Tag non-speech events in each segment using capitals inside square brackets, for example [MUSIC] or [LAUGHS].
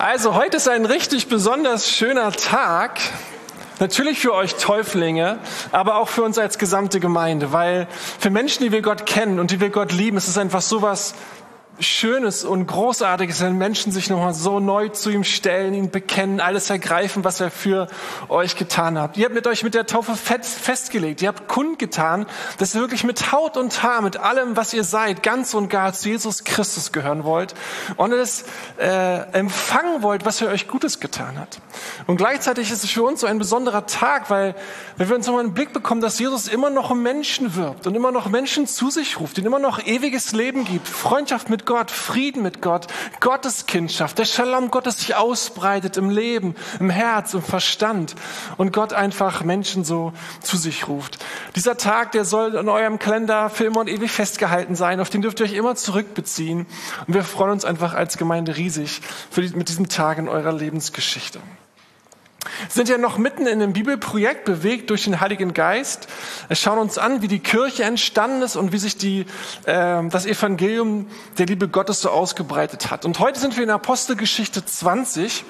Also heute ist ein richtig besonders schöner Tag. Natürlich für euch Täuflinge, aber auch für uns als gesamte Gemeinde, weil für Menschen, die wir Gott kennen und die wir Gott lieben, ist es einfach sowas Schönes und Großartiges, wenn Menschen sich nochmal so neu zu ihm stellen, ihn bekennen, alles ergreifen, was er für euch getan hat. Ihr habt mit euch mit der Taufe festgelegt. Ihr habt kundgetan, dass ihr wirklich mit Haut und Haar, mit allem, was ihr seid, ganz und gar zu Jesus Christus gehören wollt und es äh, empfangen wollt, was er euch Gutes getan hat. Und gleichzeitig ist es für uns so ein besonderer Tag, weil, weil wir uns nochmal einen Blick bekommen, dass Jesus immer noch Menschen wirbt und immer noch Menschen zu sich ruft, ihnen immer noch ewiges Leben gibt, Freundschaft mit Gott, Frieden mit Gott, Gottes Kindschaft, der Shalom Gottes sich ausbreitet im Leben, im Herz, im Verstand und Gott einfach Menschen so zu sich ruft. Dieser Tag, der soll in eurem Kalender für immer und ewig festgehalten sein, auf den dürft ihr euch immer zurückbeziehen. Und wir freuen uns einfach als Gemeinde riesig für die, mit diesem Tag in eurer Lebensgeschichte sind ja noch mitten in einem Bibelprojekt bewegt durch den Heiligen Geist. Wir schauen uns an, wie die Kirche entstanden ist und wie sich die, äh, das Evangelium der Liebe Gottes so ausgebreitet hat. Und heute sind wir in Apostelgeschichte 20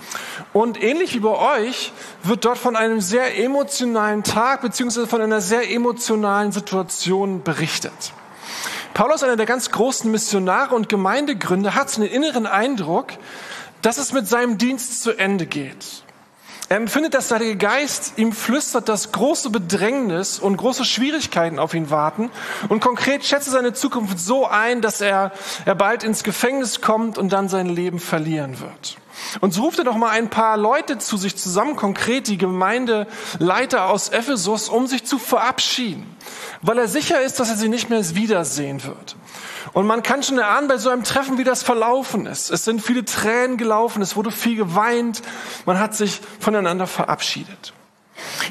und ähnlich wie bei euch wird dort von einem sehr emotionalen Tag beziehungsweise von einer sehr emotionalen Situation berichtet. Paulus, einer der ganz großen Missionare und Gemeindegründer, hat so den inneren Eindruck, dass es mit seinem Dienst zu Ende geht. Er empfindet, dass der Heilige Geist ihm flüstert, dass große Bedrängnis und große Schwierigkeiten auf ihn warten. Und konkret schätzt er seine Zukunft so ein, dass er, er bald ins Gefängnis kommt und dann sein Leben verlieren wird. Und so ruft er doch mal ein paar Leute zu sich zusammen, konkret die Gemeindeleiter aus Ephesus, um sich zu verabschieden, weil er sicher ist, dass er sie nicht mehr wiedersehen wird. Und man kann schon erahnen bei so einem Treffen, wie das verlaufen ist. Es sind viele Tränen gelaufen, es wurde viel geweint, man hat sich voneinander verabschiedet.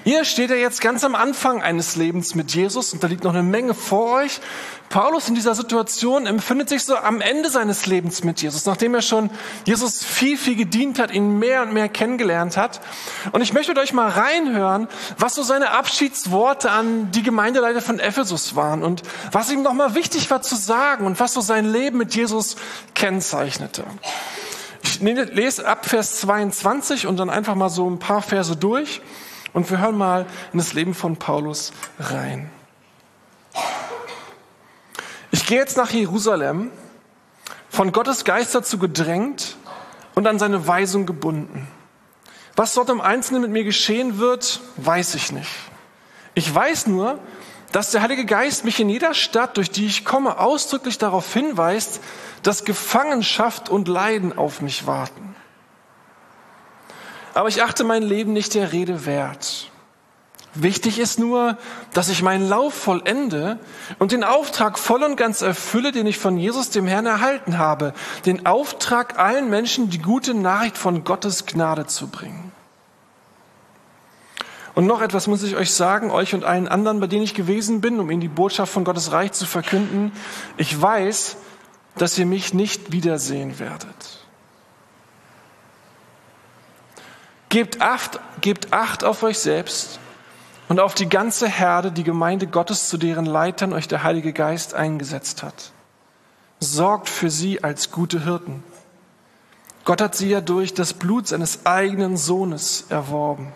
Ihr steht ja jetzt ganz am Anfang eines Lebens mit Jesus und da liegt noch eine Menge vor euch. Paulus in dieser Situation empfindet sich so am Ende seines Lebens mit Jesus, nachdem er schon Jesus viel, viel gedient hat, ihn mehr und mehr kennengelernt hat. Und ich möchte euch mal reinhören, was so seine Abschiedsworte an die Gemeindeleiter von Ephesus waren und was ihm nochmal wichtig war zu sagen und was so sein Leben mit Jesus kennzeichnete. Ich lese ab Vers 22 und dann einfach mal so ein paar Verse durch. Und wir hören mal in das Leben von Paulus rein. Ich gehe jetzt nach Jerusalem, von Gottes Geist dazu gedrängt und an seine Weisung gebunden. Was dort im Einzelnen mit mir geschehen wird, weiß ich nicht. Ich weiß nur, dass der Heilige Geist mich in jeder Stadt, durch die ich komme, ausdrücklich darauf hinweist, dass Gefangenschaft und Leiden auf mich warten aber ich achte mein Leben nicht der Rede wert. Wichtig ist nur, dass ich meinen Lauf vollende und den Auftrag voll und ganz erfülle, den ich von Jesus dem Herrn erhalten habe. Den Auftrag, allen Menschen die gute Nachricht von Gottes Gnade zu bringen. Und noch etwas muss ich euch sagen, euch und allen anderen, bei denen ich gewesen bin, um ihnen die Botschaft von Gottes Reich zu verkünden. Ich weiß, dass ihr mich nicht wiedersehen werdet. Gebt Acht, gebt Acht auf euch selbst und auf die ganze Herde, die Gemeinde Gottes, zu deren Leitern euch der Heilige Geist eingesetzt hat. Sorgt für sie als gute Hirten. Gott hat sie ja durch das Blut seines eigenen Sohnes erworben.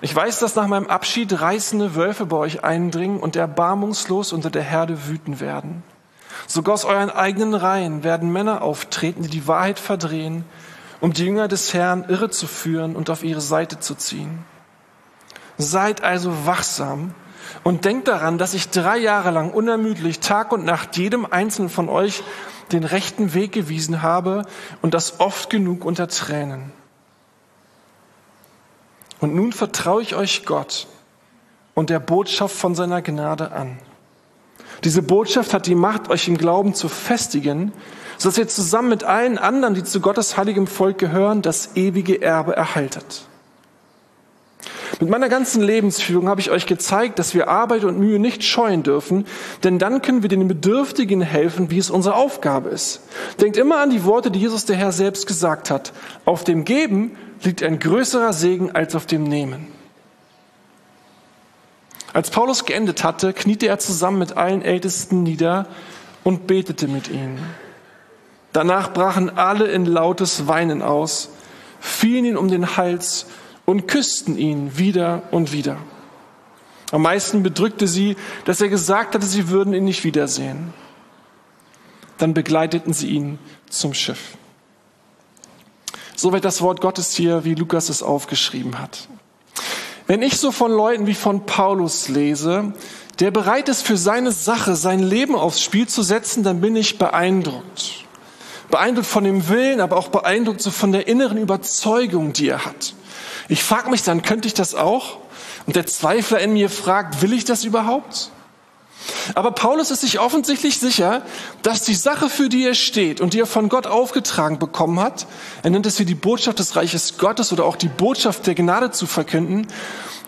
Ich weiß, dass nach meinem Abschied reißende Wölfe bei euch eindringen und erbarmungslos unter der Herde wüten werden. Sogar aus euren eigenen Reihen werden Männer auftreten, die die Wahrheit verdrehen um die Jünger des Herrn irre zu führen und auf ihre Seite zu ziehen. Seid also wachsam und denkt daran, dass ich drei Jahre lang unermüdlich Tag und Nacht jedem einzelnen von euch den rechten Weg gewiesen habe und das oft genug unter Tränen. Und nun vertraue ich euch Gott und der Botschaft von seiner Gnade an. Diese Botschaft hat die Macht, euch im Glauben zu festigen sodass ihr zusammen mit allen anderen, die zu Gottes heiligem Volk gehören, das ewige Erbe erhaltet. Mit meiner ganzen Lebensführung habe ich euch gezeigt, dass wir Arbeit und Mühe nicht scheuen dürfen, denn dann können wir den Bedürftigen helfen, wie es unsere Aufgabe ist. Denkt immer an die Worte, die Jesus der Herr selbst gesagt hat. Auf dem Geben liegt ein größerer Segen als auf dem Nehmen. Als Paulus geendet hatte, kniete er zusammen mit allen Ältesten nieder und betete mit ihnen. Danach brachen alle in lautes Weinen aus, fielen ihn um den Hals und küssten ihn wieder und wieder. Am meisten bedrückte sie, dass er gesagt hatte, sie würden ihn nicht wiedersehen. Dann begleiteten sie ihn zum Schiff. Soweit das Wort Gottes hier, wie Lukas es aufgeschrieben hat. Wenn ich so von Leuten wie von Paulus lese, der bereit ist, für seine Sache sein Leben aufs Spiel zu setzen, dann bin ich beeindruckt. Beeindruckt von dem Willen, aber auch beeindruckt so von der inneren Überzeugung, die er hat. Ich frage mich dann, könnte ich das auch? Und der Zweifler in mir fragt, will ich das überhaupt? Aber Paulus ist sich offensichtlich sicher, dass die Sache, für die er steht und die er von Gott aufgetragen bekommen hat, er nennt es hier die Botschaft des Reiches Gottes oder auch die Botschaft der Gnade zu verkünden,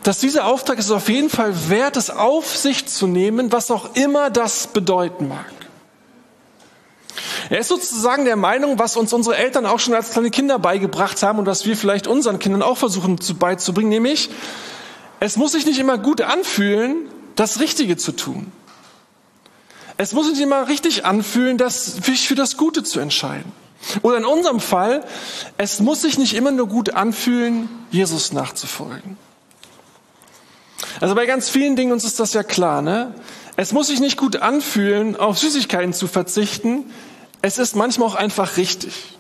dass dieser Auftrag es auf jeden Fall wert ist, auf sich zu nehmen, was auch immer das bedeuten mag. Er ist sozusagen der Meinung, was uns unsere Eltern auch schon als kleine Kinder beigebracht haben und was wir vielleicht unseren Kindern auch versuchen beizubringen, nämlich, es muss sich nicht immer gut anfühlen, das Richtige zu tun. Es muss sich immer richtig anfühlen, das, sich für das Gute zu entscheiden. Oder in unserem Fall, es muss sich nicht immer nur gut anfühlen, Jesus nachzufolgen. Also bei ganz vielen Dingen uns ist das ja klar, ne? Es muss sich nicht gut anfühlen, auf Süßigkeiten zu verzichten. Es ist manchmal auch einfach richtig.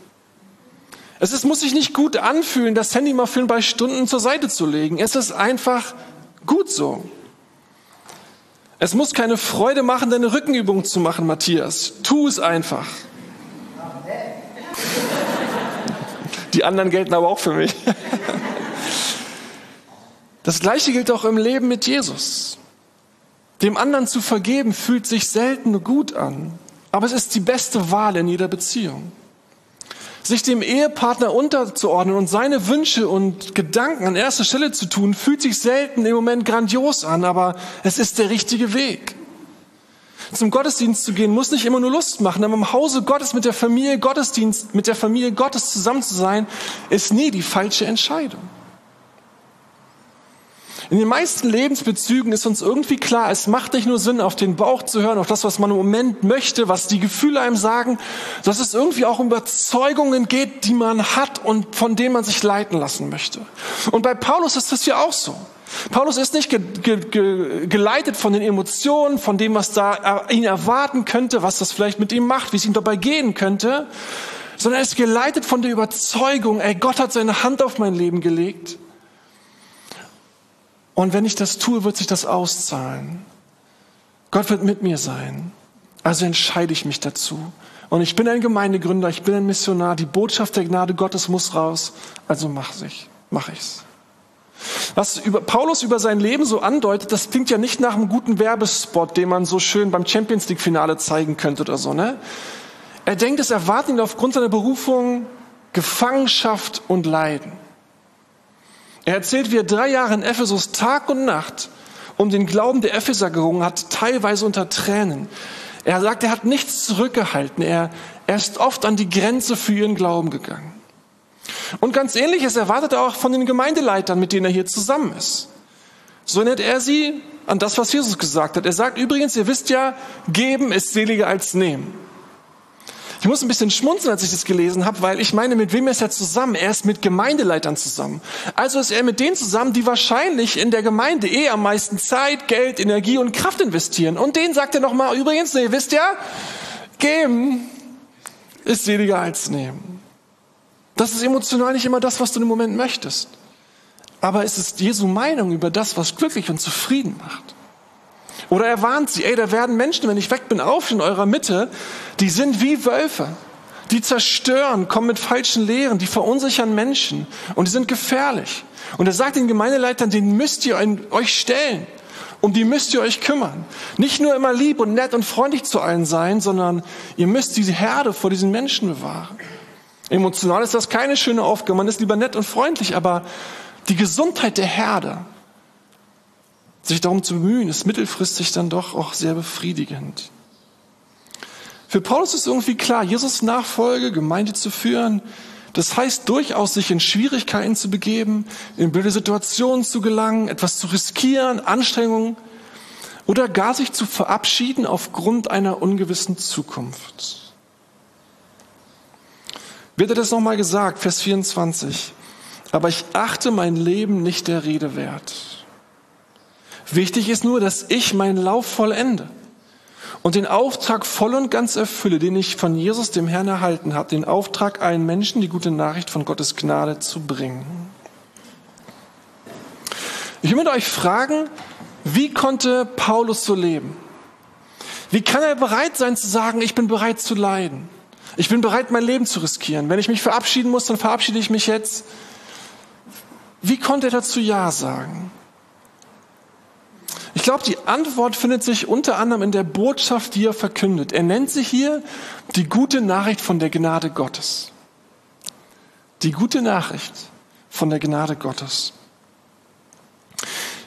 Es ist, muss sich nicht gut anfühlen, das Handy mal für ein paar Stunden zur Seite zu legen. Es ist einfach gut so. Es muss keine Freude machen, deine Rückenübung zu machen, Matthias. Tu es einfach. Die anderen gelten aber auch für mich. Das Gleiche gilt auch im Leben mit Jesus. Dem anderen zu vergeben fühlt sich selten gut an, aber es ist die beste Wahl in jeder Beziehung. Sich dem Ehepartner unterzuordnen und seine Wünsche und Gedanken an erster Stelle zu tun, fühlt sich selten im Moment grandios an, aber es ist der richtige Weg. Zum Gottesdienst zu gehen, muss nicht immer nur Lust machen, aber im Hause Gottes mit der Familie Gottesdienst, mit der Familie Gottes zusammen zu sein, ist nie die falsche Entscheidung. In den meisten Lebensbezügen ist uns irgendwie klar, es macht nicht nur Sinn, auf den Bauch zu hören, auf das, was man im Moment möchte, was die Gefühle einem sagen, dass es irgendwie auch um Überzeugungen geht, die man hat und von denen man sich leiten lassen möchte. Und bei Paulus ist das ja auch so. Paulus ist nicht ge ge ge geleitet von den Emotionen, von dem, was da ihn erwarten könnte, was das vielleicht mit ihm macht, wie es ihm dabei gehen könnte, sondern er ist geleitet von der Überzeugung, ey, Gott hat seine Hand auf mein Leben gelegt und wenn ich das tue, wird sich das auszahlen. Gott wird mit mir sein. Also entscheide ich mich dazu. Und ich bin ein Gemeindegründer, ich bin ein Missionar. Die Botschaft der Gnade Gottes muss raus. Also mach ich, mach ich's. Was über, Paulus über sein Leben so andeutet, das klingt ja nicht nach einem guten Werbespot, den man so schön beim Champions League Finale zeigen könnte oder so, ne? Er denkt, es erwarten ihn aufgrund seiner Berufung Gefangenschaft und Leiden. Er erzählt, wie er drei Jahre in Ephesus Tag und Nacht um den Glauben der Epheser gerungen hat, teilweise unter Tränen. Er sagt, er hat nichts zurückgehalten. Er, er ist oft an die Grenze für ihren Glauben gegangen. Und ganz ähnliches erwartet er auch von den Gemeindeleitern, mit denen er hier zusammen ist. So nennt er sie an das, was Jesus gesagt hat. Er sagt übrigens, ihr wisst ja, geben ist seliger als nehmen. Ich muss ein bisschen schmunzeln, als ich das gelesen habe, weil ich meine, mit wem ist er zusammen? Er ist mit Gemeindeleitern zusammen. Also ist er mit denen zusammen, die wahrscheinlich in der Gemeinde eh am meisten Zeit, Geld, Energie und Kraft investieren. Und denen sagt er nochmal, übrigens, ihr wisst ja, geben ist seliger als nehmen. Das ist emotional nicht immer das, was du im Moment möchtest. Aber es ist Jesu Meinung über das, was glücklich und zufrieden macht. Oder er warnt sie, ey, da werden Menschen, wenn ich weg bin, auf in eurer Mitte, die sind wie Wölfe. Die zerstören, kommen mit falschen Lehren, die verunsichern Menschen und die sind gefährlich. Und er sagt den Gemeindeleitern, den müsst ihr euch stellen. Um die müsst ihr euch kümmern. Nicht nur immer lieb und nett und freundlich zu allen sein, sondern ihr müsst diese Herde vor diesen Menschen bewahren. Emotional ist das keine schöne Aufgabe. Man ist lieber nett und freundlich, aber die Gesundheit der Herde, sich darum zu bemühen, ist mittelfristig dann doch auch sehr befriedigend. Für Paulus ist irgendwie klar, Jesus Nachfolge, Gemeinde zu führen, das heißt durchaus, sich in Schwierigkeiten zu begeben, in blöde Situationen zu gelangen, etwas zu riskieren, Anstrengungen oder gar sich zu verabschieden aufgrund einer ungewissen Zukunft. wird er das nochmal gesagt, Vers 24. Aber ich achte mein Leben nicht der Rede wert. Wichtig ist nur, dass ich meinen Lauf vollende und den Auftrag voll und ganz erfülle, den ich von Jesus, dem Herrn, erhalten habe, den Auftrag, allen Menschen die gute Nachricht von Gottes Gnade zu bringen. Ich möchte euch fragen, wie konnte Paulus so leben? Wie kann er bereit sein zu sagen, ich bin bereit zu leiden? Ich bin bereit, mein Leben zu riskieren. Wenn ich mich verabschieden muss, dann verabschiede ich mich jetzt. Wie konnte er dazu Ja sagen? Ich glaube, die Antwort findet sich unter anderem in der Botschaft, die er verkündet. Er nennt sie hier die gute Nachricht von der Gnade Gottes. Die gute Nachricht von der Gnade Gottes.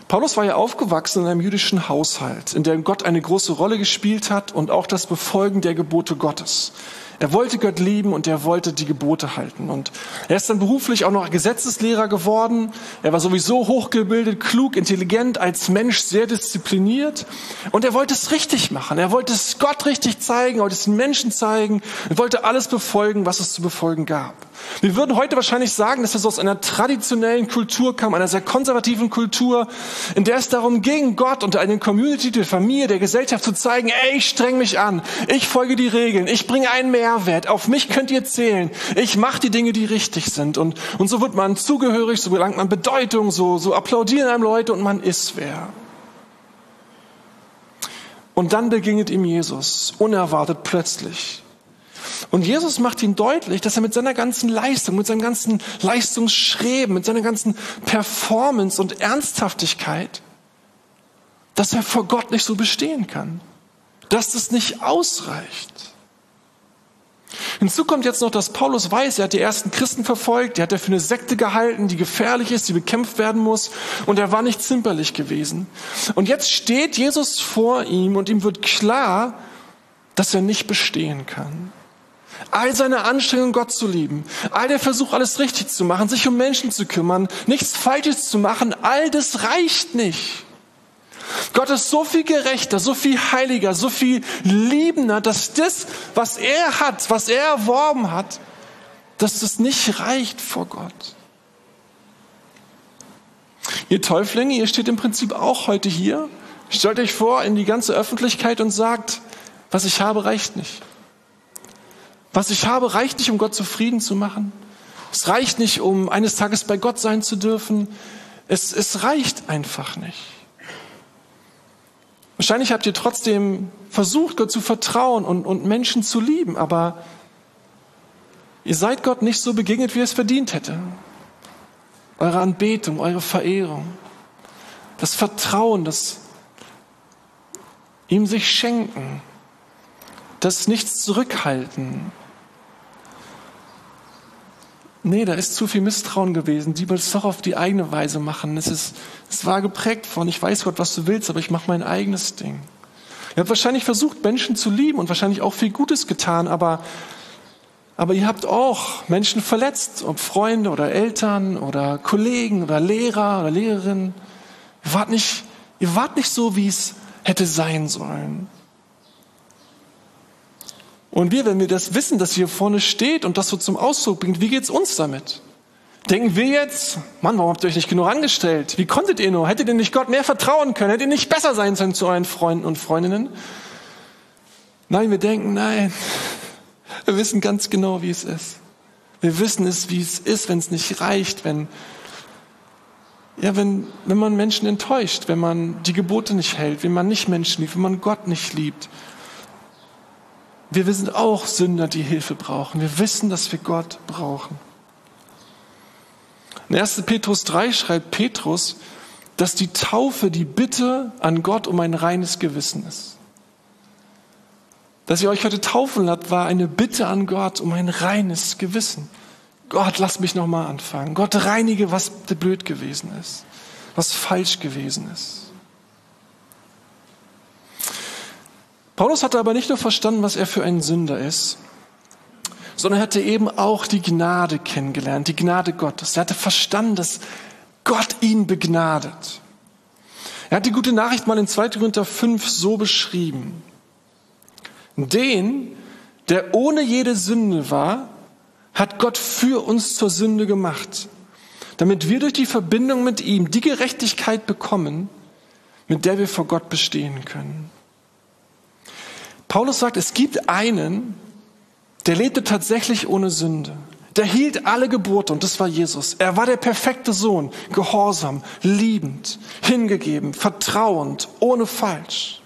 Paulus war ja aufgewachsen in einem jüdischen Haushalt, in dem Gott eine große Rolle gespielt hat und auch das Befolgen der Gebote Gottes. Er wollte Gott lieben und er wollte die Gebote halten. Und er ist dann beruflich auch noch Gesetzeslehrer geworden. Er war sowieso hochgebildet, klug, intelligent, als Mensch sehr diszipliniert. Und er wollte es richtig machen. Er wollte es Gott richtig zeigen, er wollte es den Menschen zeigen. Er wollte alles befolgen, was es zu befolgen gab. Wir würden heute wahrscheinlich sagen, dass so aus einer traditionellen Kultur kam, einer sehr konservativen Kultur, in der es darum ging, Gott und eine Community, der Familie, der Gesellschaft zu zeigen, ey, ich streng mich an, ich folge die Regeln, ich bringe einen Mehrwert, auf mich könnt ihr zählen, ich mache die Dinge, die richtig sind. Und, und so wird man zugehörig, so gelangt man Bedeutung, so, so applaudieren einem Leute und man ist wer. Und dann begegnet ihm Jesus, unerwartet plötzlich. Und Jesus macht ihm deutlich, dass er mit seiner ganzen Leistung, mit seinem ganzen Leistungsschreben, mit seiner ganzen Performance und Ernsthaftigkeit, dass er vor Gott nicht so bestehen kann. Dass das nicht ausreicht. Hinzu kommt jetzt noch, dass Paulus weiß, er hat die ersten Christen verfolgt, er hat er für eine Sekte gehalten, die gefährlich ist, die bekämpft werden muss und er war nicht zimperlich gewesen. Und jetzt steht Jesus vor ihm und ihm wird klar, dass er nicht bestehen kann. All seine Anstrengungen, Gott zu lieben, all der Versuch, alles richtig zu machen, sich um Menschen zu kümmern, nichts Falsches zu machen, all das reicht nicht. Gott ist so viel gerechter, so viel heiliger, so viel liebender, dass das, was er hat, was er erworben hat, dass das nicht reicht vor Gott. Ihr Täuflinge, ihr steht im Prinzip auch heute hier, stellt euch vor in die ganze Öffentlichkeit und sagt, was ich habe, reicht nicht. Was ich habe, reicht nicht, um Gott zufrieden zu machen. Es reicht nicht, um eines Tages bei Gott sein zu dürfen. Es, es reicht einfach nicht. Wahrscheinlich habt ihr trotzdem versucht, Gott zu vertrauen und, und Menschen zu lieben, aber ihr seid Gott nicht so begegnet, wie er es verdient hätte. Eure Anbetung, eure Verehrung, das Vertrauen, das ihm sich schenken, das Nichts zurückhalten, Nee, da ist zu viel Misstrauen gewesen. Die will es doch auf die eigene Weise machen. Es, ist, es war geprägt von, ich weiß Gott, was du willst, aber ich mache mein eigenes Ding. Ihr habt wahrscheinlich versucht, Menschen zu lieben und wahrscheinlich auch viel Gutes getan, aber, aber ihr habt auch Menschen verletzt, ob Freunde oder Eltern oder Kollegen oder Lehrer oder Lehrerinnen. Ihr wart nicht, ihr wart nicht so, wie es hätte sein sollen. Und wir, wenn wir das wissen, dass hier vorne steht und das so zum Ausdruck bringt, wie geht's uns damit? Denken wir jetzt, Mann, warum habt ihr euch nicht genug angestellt? Wie konntet ihr nur? Hättet ihr nicht Gott mehr vertrauen können? Hättet ihr nicht besser sein sollen zu euren Freunden und Freundinnen? Nein, wir denken, nein, wir wissen ganz genau, wie es ist. Wir wissen es, wie es ist, wenn es nicht reicht, wenn, ja, wenn, wenn man Menschen enttäuscht, wenn man die Gebote nicht hält, wenn man nicht Menschen liebt, wenn man Gott nicht liebt wir sind auch Sünder, die Hilfe brauchen. Wir wissen, dass wir Gott brauchen. In 1. Petrus 3 schreibt Petrus, dass die Taufe die Bitte an Gott um ein reines Gewissen ist. Dass ihr euch heute taufen lasst, war eine Bitte an Gott um ein reines Gewissen. Gott, lass mich nochmal anfangen. Gott, reinige, was blöd gewesen ist, was falsch gewesen ist. Paulus hatte aber nicht nur verstanden, was er für ein Sünder ist, sondern er hatte eben auch die Gnade kennengelernt, die Gnade Gottes. Er hatte verstanden, dass Gott ihn begnadet. Er hat die gute Nachricht mal in 2. Korinther 5 so beschrieben. Den, der ohne jede Sünde war, hat Gott für uns zur Sünde gemacht, damit wir durch die Verbindung mit ihm die Gerechtigkeit bekommen, mit der wir vor Gott bestehen können. Paulus sagt, es gibt einen, der lebte tatsächlich ohne Sünde. Der hielt alle Gebote und das war Jesus. Er war der perfekte Sohn, gehorsam, liebend, hingegeben, vertrauend, ohne Falsch.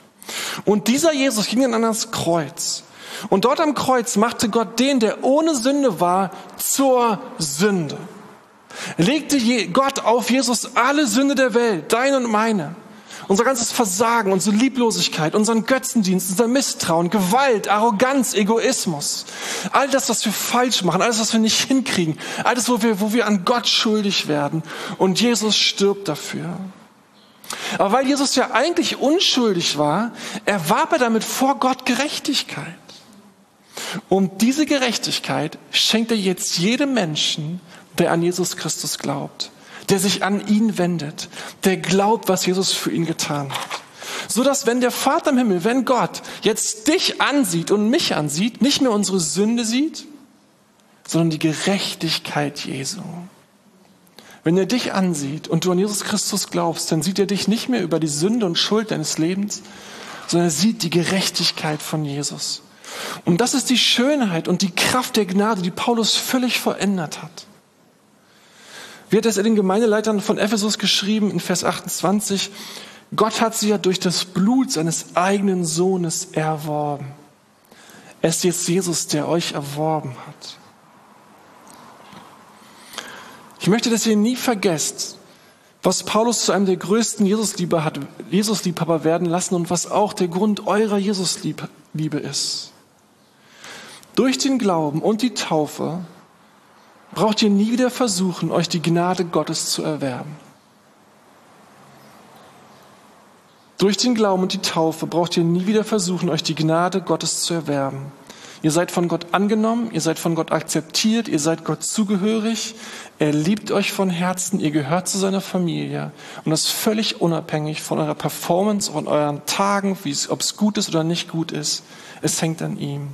Und dieser Jesus ging dann an das Kreuz. Und dort am Kreuz machte Gott den, der ohne Sünde war, zur Sünde. Legte Gott auf Jesus alle Sünde der Welt, deine und meine. Unser ganzes Versagen, unsere Lieblosigkeit, unseren Götzendienst, unser Misstrauen, Gewalt, Arroganz, Egoismus. All das, was wir falsch machen, alles, was wir nicht hinkriegen. Alles, wo wir, wo wir an Gott schuldig werden. Und Jesus stirbt dafür. Aber weil Jesus ja eigentlich unschuldig war, erwarb er damit vor Gott Gerechtigkeit. Und diese Gerechtigkeit schenkt er jetzt jedem Menschen, der an Jesus Christus glaubt, der sich an ihn wendet, der glaubt, was Jesus für ihn getan hat. So dass wenn der Vater im Himmel, wenn Gott jetzt dich ansieht und mich ansieht, nicht mehr unsere Sünde sieht, sondern die Gerechtigkeit Jesu. Wenn er dich ansieht und du an Jesus Christus glaubst, dann sieht er dich nicht mehr über die Sünde und Schuld deines Lebens, sondern er sieht die Gerechtigkeit von Jesus. Und das ist die Schönheit und die Kraft der Gnade, die Paulus völlig verändert hat. Hat es den Gemeindeleitern von Ephesus geschrieben in Vers 28? Gott hat sie ja durch das Blut seines eigenen Sohnes erworben. Es ist jetzt Jesus, der euch erworben hat. Ich möchte, dass ihr nie vergesst, was Paulus zu einem der größten Jesusliebe hat, Jesusliebhaber werden lassen und was auch der Grund eurer Jesusliebe ist. Durch den Glauben und die Taufe braucht ihr nie wieder versuchen, euch die Gnade Gottes zu erwerben. Durch den Glauben und die Taufe braucht ihr nie wieder versuchen, euch die Gnade Gottes zu erwerben. Ihr seid von Gott angenommen, ihr seid von Gott akzeptiert, ihr seid Gott zugehörig, er liebt euch von Herzen, ihr gehört zu seiner Familie und das völlig unabhängig von eurer Performance, von euren Tagen, ob es gut ist oder nicht gut ist. Es hängt an ihm.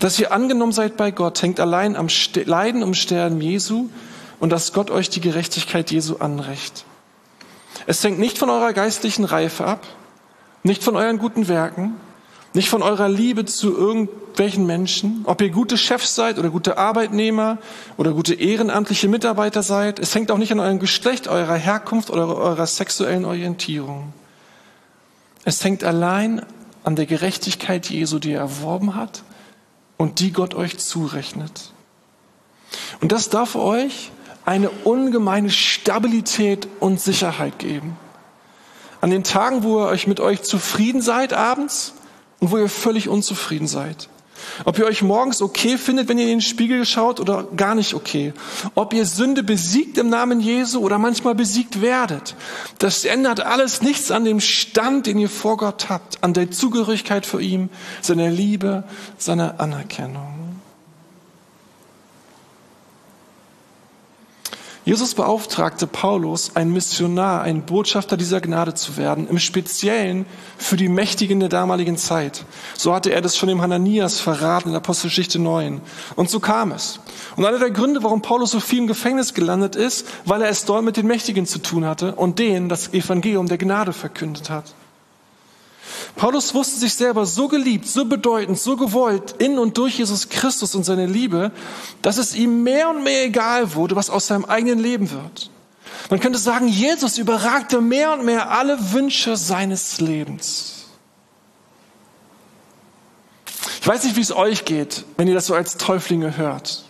Dass ihr angenommen seid bei Gott, hängt allein am Leiden um Sterben Jesu und dass Gott euch die Gerechtigkeit Jesu anrecht. Es hängt nicht von eurer geistlichen Reife ab, nicht von euren guten Werken, nicht von eurer Liebe zu irgendwelchen Menschen, ob ihr gute Chefs seid oder gute Arbeitnehmer oder gute ehrenamtliche Mitarbeiter seid. Es hängt auch nicht an eurem Geschlecht, eurer Herkunft oder eurer sexuellen Orientierung. Es hängt allein an der Gerechtigkeit Jesu, die er erworben hat und die Gott euch zurechnet. Und das darf euch eine ungemeine Stabilität und Sicherheit geben. An den Tagen, wo ihr euch mit euch zufrieden seid abends und wo ihr völlig unzufrieden seid. Ob ihr euch morgens okay findet, wenn ihr in den Spiegel schaut oder gar nicht okay. Ob ihr Sünde besiegt im Namen Jesu oder manchmal besiegt werdet. Das ändert alles nichts an dem Stand, den ihr vor Gott habt, an der Zugehörigkeit für ihm, seiner Liebe, seiner Anerkennung. Jesus beauftragte Paulus, ein Missionar, ein Botschafter dieser Gnade zu werden, im Speziellen für die Mächtigen der damaligen Zeit. So hatte er das schon dem Hananias verraten in Apostelgeschichte 9. Und so kam es. Und einer der Gründe, warum Paulus so viel im Gefängnis gelandet ist, weil er es dort mit den Mächtigen zu tun hatte und denen das Evangelium der Gnade verkündet hat. Paulus wusste sich selber so geliebt, so bedeutend, so gewollt in und durch Jesus Christus und seine Liebe, dass es ihm mehr und mehr egal wurde, was aus seinem eigenen Leben wird. Man könnte sagen, Jesus überragte mehr und mehr alle Wünsche seines Lebens. Ich weiß nicht, wie es euch geht, wenn ihr das so als Täuflinge hört.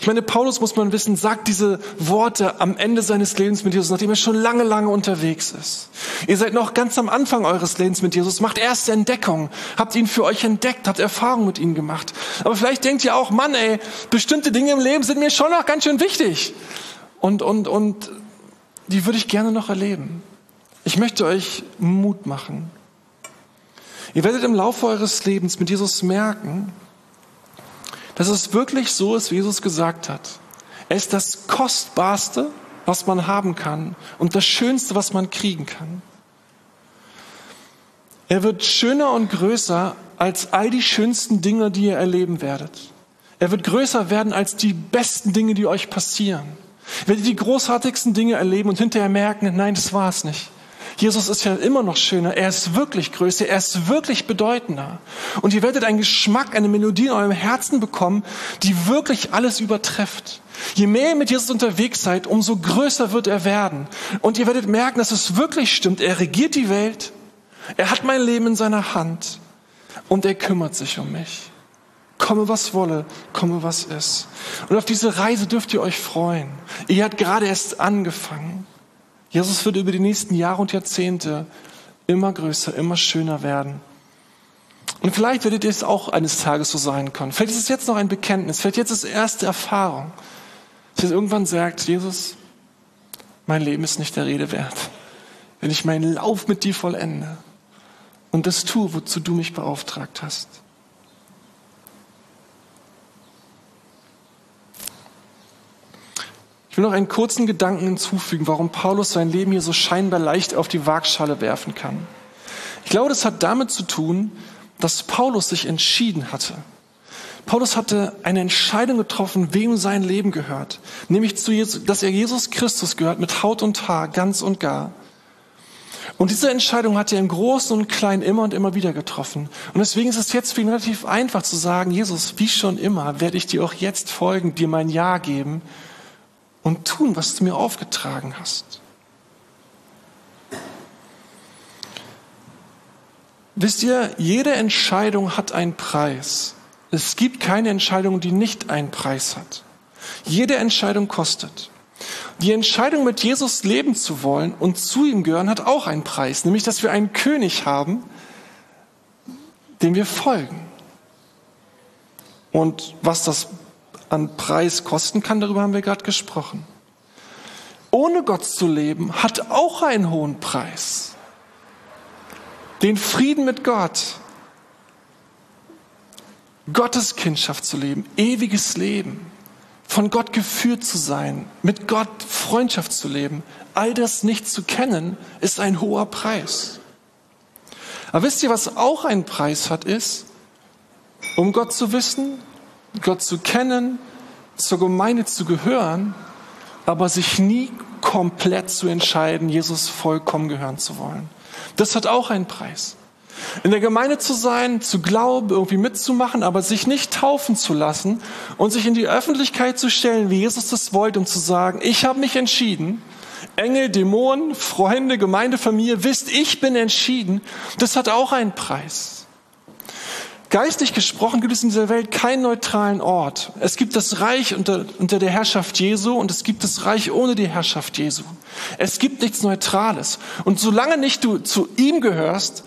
Ich meine, Paulus, muss man wissen, sagt diese Worte am Ende seines Lebens mit Jesus, nachdem er schon lange, lange unterwegs ist. Ihr seid noch ganz am Anfang eures Lebens mit Jesus, macht erste Entdeckung, habt ihn für euch entdeckt, habt Erfahrung mit ihm gemacht. Aber vielleicht denkt ihr auch, Mann, ey, bestimmte Dinge im Leben sind mir schon noch ganz schön wichtig. Und, und, und die würde ich gerne noch erleben. Ich möchte euch Mut machen. Ihr werdet im Laufe eures Lebens mit Jesus merken, dass es wirklich so ist, wie Jesus gesagt hat. Er ist das Kostbarste, was man haben kann und das Schönste, was man kriegen kann. Er wird schöner und größer als all die schönsten Dinge, die ihr erleben werdet. Er wird größer werden als die besten Dinge, die euch passieren. Werdet ihr die großartigsten Dinge erleben und hinterher merken, nein, das war es nicht. Jesus ist ja immer noch schöner. Er ist wirklich größer. Er ist wirklich bedeutender. Und ihr werdet einen Geschmack, eine Melodie in eurem Herzen bekommen, die wirklich alles übertrifft. Je mehr ihr mit Jesus unterwegs seid, umso größer wird er werden. Und ihr werdet merken, dass es wirklich stimmt. Er regiert die Welt. Er hat mein Leben in seiner Hand. Und er kümmert sich um mich. Komme was wolle, komme was ist. Und auf diese Reise dürft ihr euch freuen. Ihr habt gerade erst angefangen. Jesus wird über die nächsten Jahre und Jahrzehnte immer größer, immer schöner werden. Und vielleicht werdet ihr es auch eines Tages so sein können. Vielleicht ist es jetzt noch ein Bekenntnis, vielleicht jetzt ist es erste Erfahrung. Dass ihr irgendwann sagt, Jesus, mein Leben ist nicht der Rede wert. Wenn ich meinen Lauf mit dir vollende und das tue, wozu du mich beauftragt hast. Will noch einen kurzen Gedanken hinzufügen, warum Paulus sein Leben hier so scheinbar leicht auf die Waagschale werfen kann. Ich glaube, das hat damit zu tun, dass Paulus sich entschieden hatte. Paulus hatte eine Entscheidung getroffen, wem sein Leben gehört. Nämlich, zu Jesus, dass er Jesus Christus gehört, mit Haut und Haar, ganz und gar. Und diese Entscheidung hat er im Großen und Kleinen immer und immer wieder getroffen. Und deswegen ist es jetzt für ihn relativ einfach zu sagen, Jesus, wie schon immer, werde ich dir auch jetzt folgen, dir mein Ja geben und tun, was du mir aufgetragen hast. Wisst ihr, jede Entscheidung hat einen Preis. Es gibt keine Entscheidung, die nicht einen Preis hat. Jede Entscheidung kostet. Die Entscheidung, mit Jesus leben zu wollen und zu ihm gehören, hat auch einen Preis, nämlich dass wir einen König haben, dem wir folgen. Und was das an Preis kosten kann, darüber haben wir gerade gesprochen. Ohne Gott zu leben hat auch einen hohen Preis. Den Frieden mit Gott, Gottes Kindschaft zu leben, ewiges Leben, von Gott geführt zu sein, mit Gott Freundschaft zu leben, all das nicht zu kennen, ist ein hoher Preis. Aber wisst ihr, was auch einen Preis hat, ist, um Gott zu wissen, Gott zu kennen, zur Gemeinde zu gehören, aber sich nie komplett zu entscheiden, Jesus vollkommen gehören zu wollen. Das hat auch einen Preis. In der Gemeinde zu sein, zu glauben, irgendwie mitzumachen, aber sich nicht taufen zu lassen und sich in die Öffentlichkeit zu stellen, wie Jesus das wollte, um zu sagen, ich habe mich entschieden, Engel, Dämonen, Freunde, Gemeindefamilie, wisst, ich bin entschieden, das hat auch einen Preis. Geistlich gesprochen gibt es in dieser Welt keinen neutralen Ort. Es gibt das Reich unter, unter der Herrschaft Jesu und es gibt das Reich ohne die Herrschaft Jesu. Es gibt nichts Neutrales. Und solange nicht du zu ihm gehörst,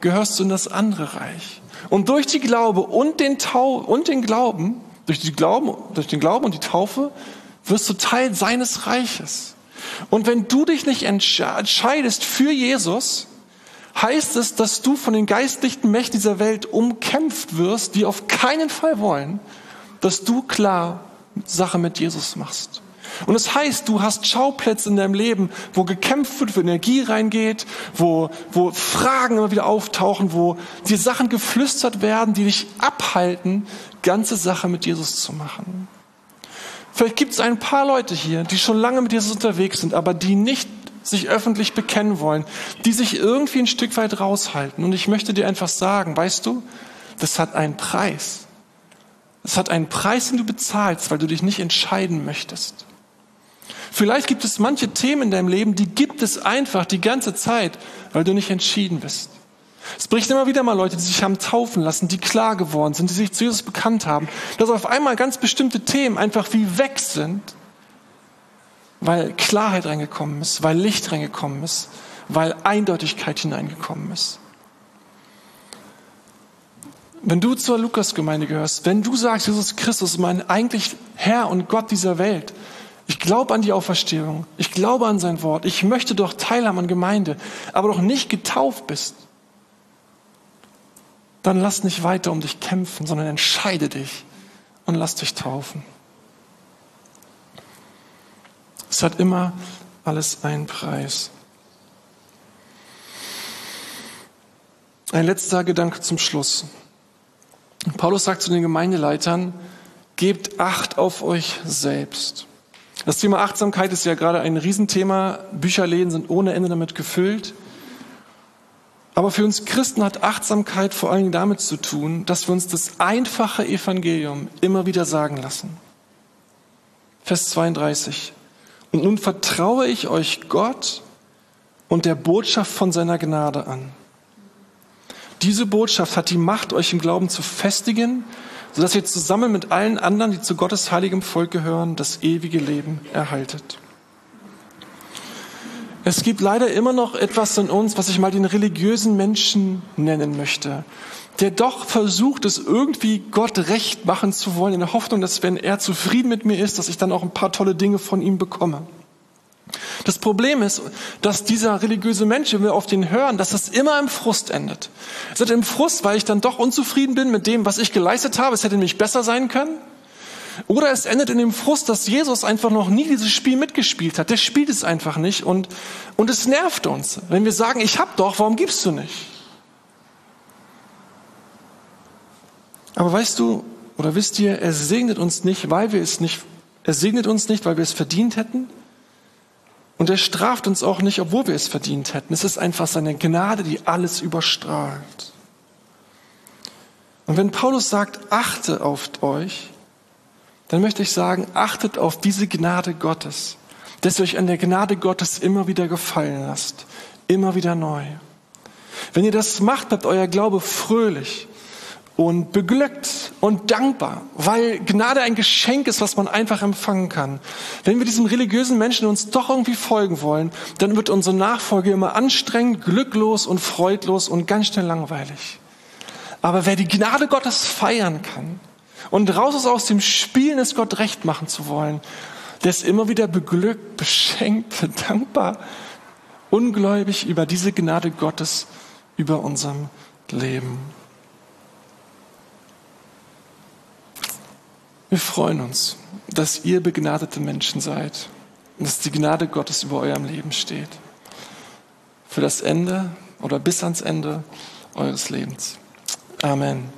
gehörst du in das andere Reich. Und durch die Glaube und den, Tau und den Glauben, durch, die Glauben, durch den Glauben und die Taufe, wirst du Teil seines Reiches. Und wenn du dich nicht entscheidest für Jesus, heißt es, dass du von den geistlichen Mächten dieser Welt umkämpft wirst, die auf keinen Fall wollen, dass du klar Sache mit Jesus machst. Und es das heißt, du hast Schauplätze in deinem Leben, wo gekämpft wird, wo Energie reingeht, wo, wo Fragen immer wieder auftauchen, wo dir Sachen geflüstert werden, die dich abhalten, ganze Sache mit Jesus zu machen. Vielleicht gibt es ein paar Leute hier, die schon lange mit Jesus unterwegs sind, aber die nicht sich öffentlich bekennen wollen, die sich irgendwie ein Stück weit raushalten. Und ich möchte dir einfach sagen, weißt du, das hat einen Preis. Es hat einen Preis, den du bezahlst, weil du dich nicht entscheiden möchtest. Vielleicht gibt es manche Themen in deinem Leben, die gibt es einfach die ganze Zeit, weil du nicht entschieden bist. Es bricht immer wieder mal Leute, die sich haben taufen lassen, die klar geworden sind, die sich zu Jesus bekannt haben, dass auf einmal ganz bestimmte Themen einfach wie weg sind weil Klarheit reingekommen ist, weil Licht reingekommen ist, weil Eindeutigkeit hineingekommen ist. Wenn du zur Lukasgemeinde gehörst, wenn du sagst, Jesus Christus ist mein eigentlich Herr und Gott dieser Welt, ich glaube an die Auferstehung, ich glaube an sein Wort, ich möchte doch teilhaben an Gemeinde, aber doch nicht getauft bist, dann lass nicht weiter um dich kämpfen, sondern entscheide dich und lass dich taufen. Es hat immer alles einen Preis. Ein letzter Gedanke zum Schluss. Paulus sagt zu den Gemeindeleitern, gebt Acht auf euch selbst. Das Thema Achtsamkeit ist ja gerade ein Riesenthema. Bücherläden sind ohne Ende damit gefüllt. Aber für uns Christen hat Achtsamkeit vor allem damit zu tun, dass wir uns das einfache Evangelium immer wieder sagen lassen. Vers 32. Und nun vertraue ich euch Gott und der Botschaft von seiner Gnade an. Diese Botschaft hat die Macht, euch im Glauben zu festigen, sodass ihr zusammen mit allen anderen, die zu Gottes heiligem Volk gehören, das ewige Leben erhaltet. Es gibt leider immer noch etwas in uns, was ich mal den religiösen Menschen nennen möchte, der doch versucht, es irgendwie Gott recht machen zu wollen, in der Hoffnung, dass wenn er zufrieden mit mir ist, dass ich dann auch ein paar tolle Dinge von ihm bekomme. Das Problem ist, dass dieser religiöse Mensch, wenn wir auf den hören, dass das immer im Frust endet. Es endet im Frust, weil ich dann doch unzufrieden bin mit dem, was ich geleistet habe. Es hätte nämlich besser sein können. Oder es endet in dem Frust, dass Jesus einfach noch nie dieses Spiel mitgespielt hat. Der spielt es einfach nicht und, und es nervt uns. Wenn wir sagen, ich hab doch, warum gibst du nicht? Aber weißt du, oder wisst ihr, er segnet uns nicht, weil wir es nicht, er segnet uns nicht, weil wir es verdient hätten. Und er straft uns auch nicht, obwohl wir es verdient hätten. Es ist einfach seine Gnade, die alles überstrahlt. Und wenn Paulus sagt, achte auf euch, dann möchte ich sagen, achtet auf diese Gnade Gottes, dass ihr euch an der Gnade Gottes immer wieder gefallen lasst, immer wieder neu. Wenn ihr das macht, bleibt euer Glaube fröhlich und beglückt und dankbar, weil Gnade ein Geschenk ist, was man einfach empfangen kann. Wenn wir diesem religiösen Menschen uns doch irgendwie folgen wollen, dann wird unsere Nachfolge immer anstrengend, glücklos und freudlos und ganz schnell langweilig. Aber wer die Gnade Gottes feiern kann, und raus ist aus dem Spielen, es Gott recht machen zu wollen, der ist immer wieder beglückt, beschenkt, [LAUGHS] dankbar, ungläubig über diese Gnade Gottes über unserem Leben. Wir freuen uns, dass ihr begnadete Menschen seid und dass die Gnade Gottes über eurem Leben steht. Für das Ende oder bis ans Ende eures Lebens. Amen.